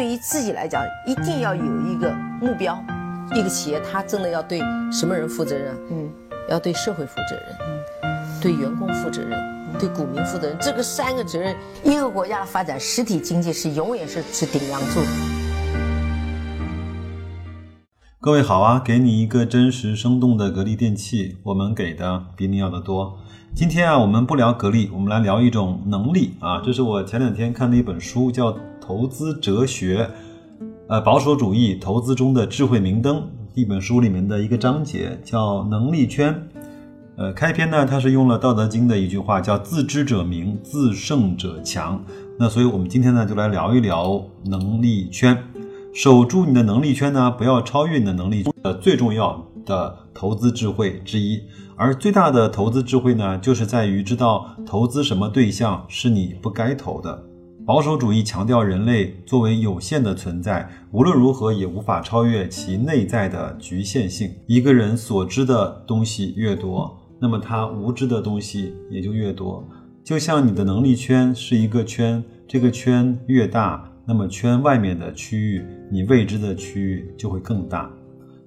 对于自己来讲，一定要有一个目标。一个企业，它真的要对什么人负责任？嗯，要对社会负责任，嗯，对员工负责任，对股民负责任。这个三个责任，一个国家的发展，实体经济是永远是是顶梁柱。各位好啊，给你一个真实生动的格力电器，我们给的比你要的多。今天啊，我们不聊格力，我们来聊一种能力啊。这是我前两天看的一本书，叫《投资哲学》。呃，保守主义投资中的智慧明灯一本书里面的一个章节叫能力圈。呃，开篇呢，它是用了《道德经》的一句话，叫“自知者明，自胜者强”。那所以我们今天呢，就来聊一聊能力圈。守住你的能力圈呢，不要超越你的能力的最重要的投资智慧之一。而最大的投资智慧呢，就是在于知道投资什么对象是你不该投的。保守主义强调人类作为有限的存在，无论如何也无法超越其内在的局限性。一个人所知的东西越多，那么他无知的东西也就越多。就像你的能力圈是一个圈，这个圈越大，那么圈外面的区域，你未知的区域就会更大。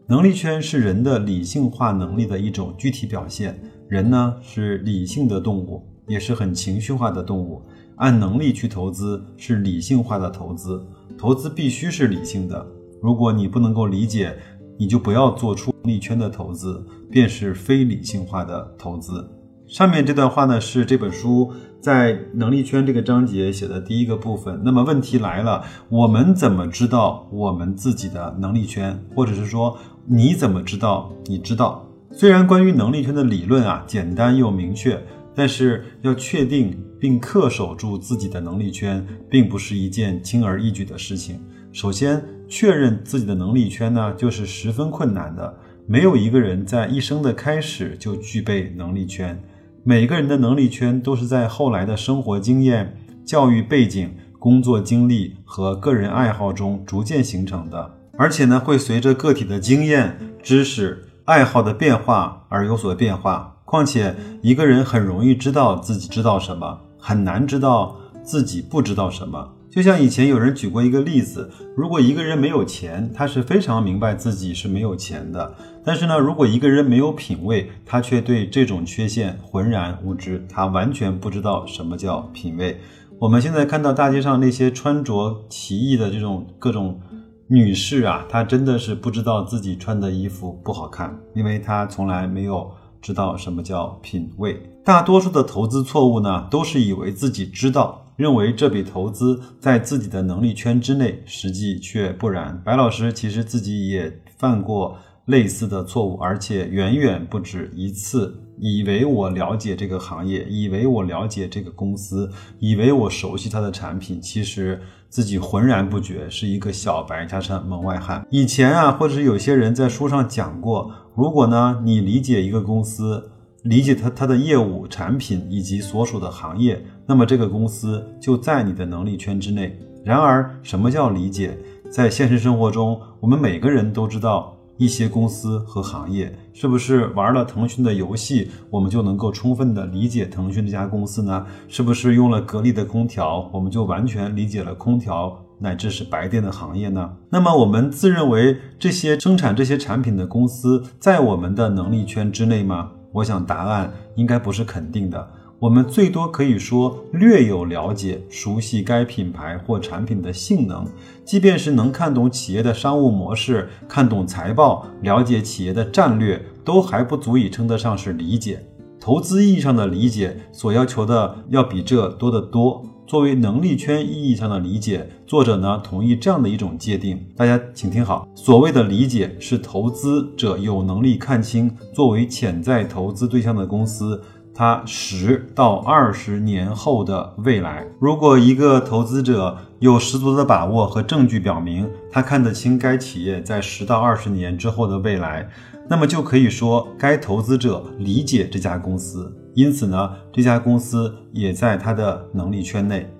能力圈是人的理性化能力的一种具体表现。人呢是理性的动物，也是很情绪化的动物。按能力去投资是理性化的投资，投资必须是理性的。如果你不能够理解，你就不要做出力圈的投资，便是非理性化的投资。上面这段话呢，是这本书在能力圈这个章节写的第一个部分。那么问题来了，我们怎么知道我们自己的能力圈？或者是说，你怎么知道你知道？虽然关于能力圈的理论啊，简单又明确。但是要确定并恪守住自己的能力圈，并不是一件轻而易举的事情。首先，确认自己的能力圈呢，就是十分困难的。没有一个人在一生的开始就具备能力圈，每个人的能力圈都是在后来的生活经验、教育背景、工作经历和个人爱好中逐渐形成的，而且呢，会随着个体的经验、知识、爱好的变化而有所变化。况且，一个人很容易知道自己知道什么，很难知道自己不知道什么。就像以前有人举过一个例子：如果一个人没有钱，他是非常明白自己是没有钱的；但是呢，如果一个人没有品味，他却对这种缺陷浑然无知，他完全不知道什么叫品味。我们现在看到大街上那些穿着奇异的这种各种女士啊，她真的是不知道自己穿的衣服不好看，因为她从来没有。知道什么叫品味？大多数的投资错误呢，都是以为自己知道，认为这笔投资在自己的能力圈之内，实际却不然。白老师其实自己也犯过类似的错误，而且远远不止一次。以为我了解这个行业，以为我了解这个公司，以为我熟悉它的产品，其实自己浑然不觉，是一个小白加上门外汉。以前啊，或者是有些人在书上讲过。如果呢，你理解一个公司，理解它它的业务、产品以及所属的行业，那么这个公司就在你的能力圈之内。然而，什么叫理解？在现实生活中，我们每个人都知道一些公司和行业，是不是玩了腾讯的游戏，我们就能够充分的理解腾讯这家公司呢？是不是用了格力的空调，我们就完全理解了空调？乃至是白电的行业呢？那么我们自认为这些生产这些产品的公司在我们的能力圈之内吗？我想答案应该不是肯定的。我们最多可以说略有了解，熟悉该品牌或产品的性能。即便是能看懂企业的商务模式，看懂财报，了解企业的战略，都还不足以称得上是理解。投资意义上的理解所要求的要比这多得多。作为能力圈意义上的理解，作者呢同意这样的一种界定。大家请听好，所谓的理解是投资者有能力看清作为潜在投资对象的公司，它十到二十年后的未来。如果一个投资者有十足的把握和证据表明他看得清该企业在十到二十年之后的未来，那么就可以说该投资者理解这家公司。因此呢，这家公司也在他的能力圈内。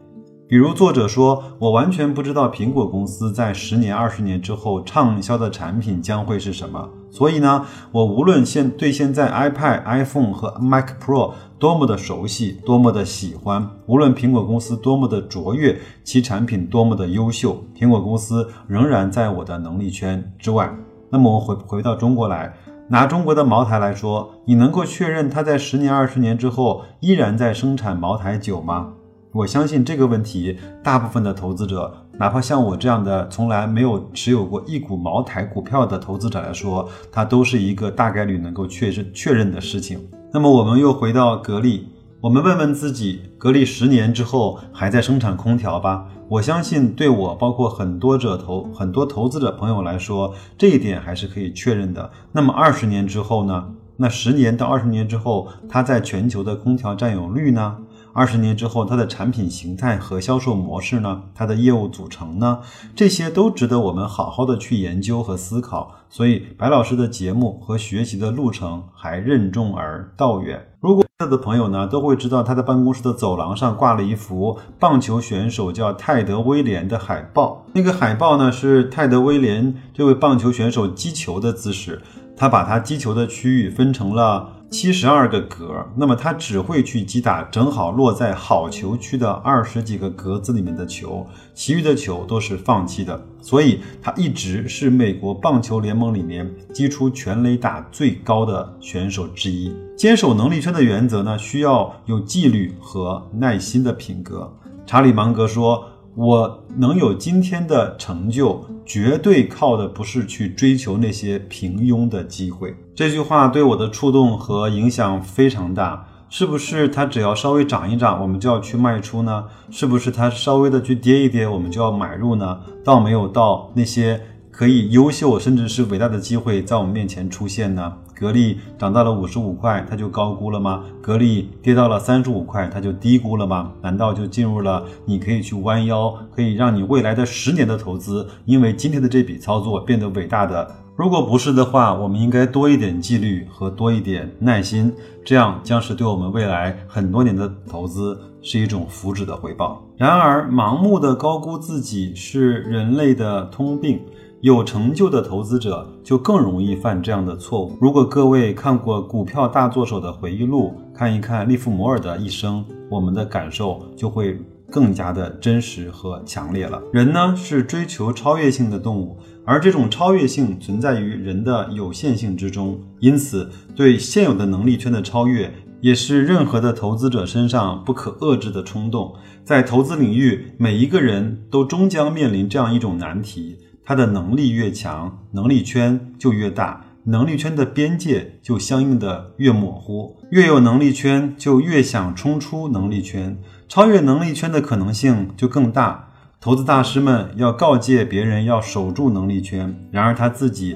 比如作者说：“我完全不知道苹果公司在十年、二十年之后畅销的产品将会是什么。”所以呢，我无论现对现在 iPad、iPhone 和 Mac Pro 多么的熟悉，多么的喜欢，无论苹果公司多么的卓越，其产品多么的优秀，苹果公司仍然在我的能力圈之外。那么我回回到中国来，拿中国的茅台来说，你能够确认它在十年、二十年之后依然在生产茅台酒吗？我相信这个问题，大部分的投资者，哪怕像我这样的从来没有持有过一股茅台股票的投资者来说，它都是一个大概率能够确认确认的事情。那么我们又回到格力，我们问问自己，格力十年之后还在生产空调吧？我相信，对我包括很多者投很多投资者朋友来说，这一点还是可以确认的。那么二十年之后呢？那十年到二十年之后，它在全球的空调占有率呢？二十年之后，它的产品形态和销售模式呢？它的业务组成呢？这些都值得我们好好的去研究和思考。所以，白老师的节目和学习的路程还任重而道远。如果的朋友呢，都会知道他的办公室的走廊上挂了一幅棒球选手叫泰德威廉的海报。那个海报呢，是泰德威廉这位棒球选手击球的姿势。他把他击球的区域分成了七十二个格，那么他只会去击打正好落在好球区的二十几个格子里面的球，其余的球都是放弃的。所以，他一直是美国棒球联盟里面击出全垒打最高的选手之一。坚守能力圈的原则呢，需要有纪律和耐心的品格。查理芒格说。我能有今天的成就，绝对靠的不是去追求那些平庸的机会。这句话对我的触动和影响非常大。是不是它只要稍微涨一涨，我们就要去卖出呢？是不是它稍微的去跌一跌，我们就要买入呢？倒没有到那些可以优秀甚至是伟大的机会在我们面前出现呢？格力涨到了五十五块，它就高估了吗？格力跌到了三十五块，它就低估了吗？难道就进入了你可以去弯腰，可以让你未来的十年的投资，因为今天的这笔操作变得伟大的？如果不是的话，我们应该多一点纪律和多一点耐心，这样将是对我们未来很多年的投资是一种福祉的回报。然而，盲目的高估自己是人类的通病。有成就的投资者就更容易犯这样的错误。如果各位看过《股票大作手》的回忆录，看一看利弗摩尔的一生，我们的感受就会更加的真实和强烈了。人呢是追求超越性的动物，而这种超越性存在于人的有限性之中。因此，对现有的能力圈的超越，也是任何的投资者身上不可遏制的冲动。在投资领域，每一个人都终将面临这样一种难题。他的能力越强，能力圈就越大，能力圈的边界就相应的越模糊。越有能力圈，就越想冲出能力圈，超越能力圈的可能性就更大。投资大师们要告诫别人要守住能力圈，然而他自己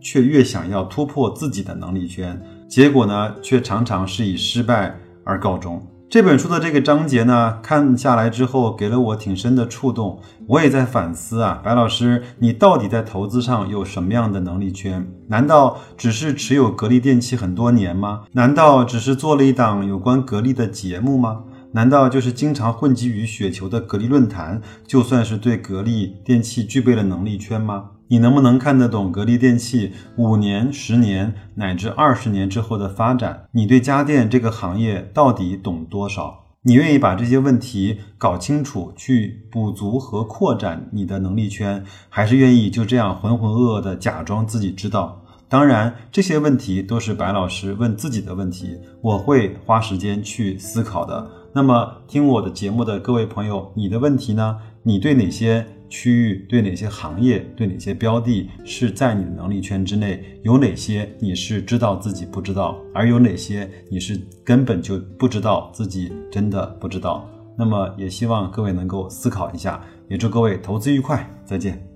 却越想要突破自己的能力圈，结果呢，却常常是以失败而告终。这本书的这个章节呢，看下来之后，给了我挺深的触动。我也在反思啊，白老师，你到底在投资上有什么样的能力圈？难道只是持有格力电器很多年吗？难道只是做了一档有关格力的节目吗？难道就是经常混迹于雪球的格力论坛，就算是对格力电器具备了能力圈吗？你能不能看得懂格力电器五年、十年乃至二十年之后的发展？你对家电这个行业到底懂多少？你愿意把这些问题搞清楚，去补足和扩展你的能力圈，还是愿意就这样浑浑噩噩的假装自己知道？当然，这些问题都是白老师问自己的问题，我会花时间去思考的。那么，听我的节目的各位朋友，你的问题呢？你对哪些？区域对哪些行业、对哪些标的是在你的能力圈之内？有哪些你是知道自己不知道，而有哪些你是根本就不知道自己真的不知道？那么也希望各位能够思考一下，也祝各位投资愉快，再见。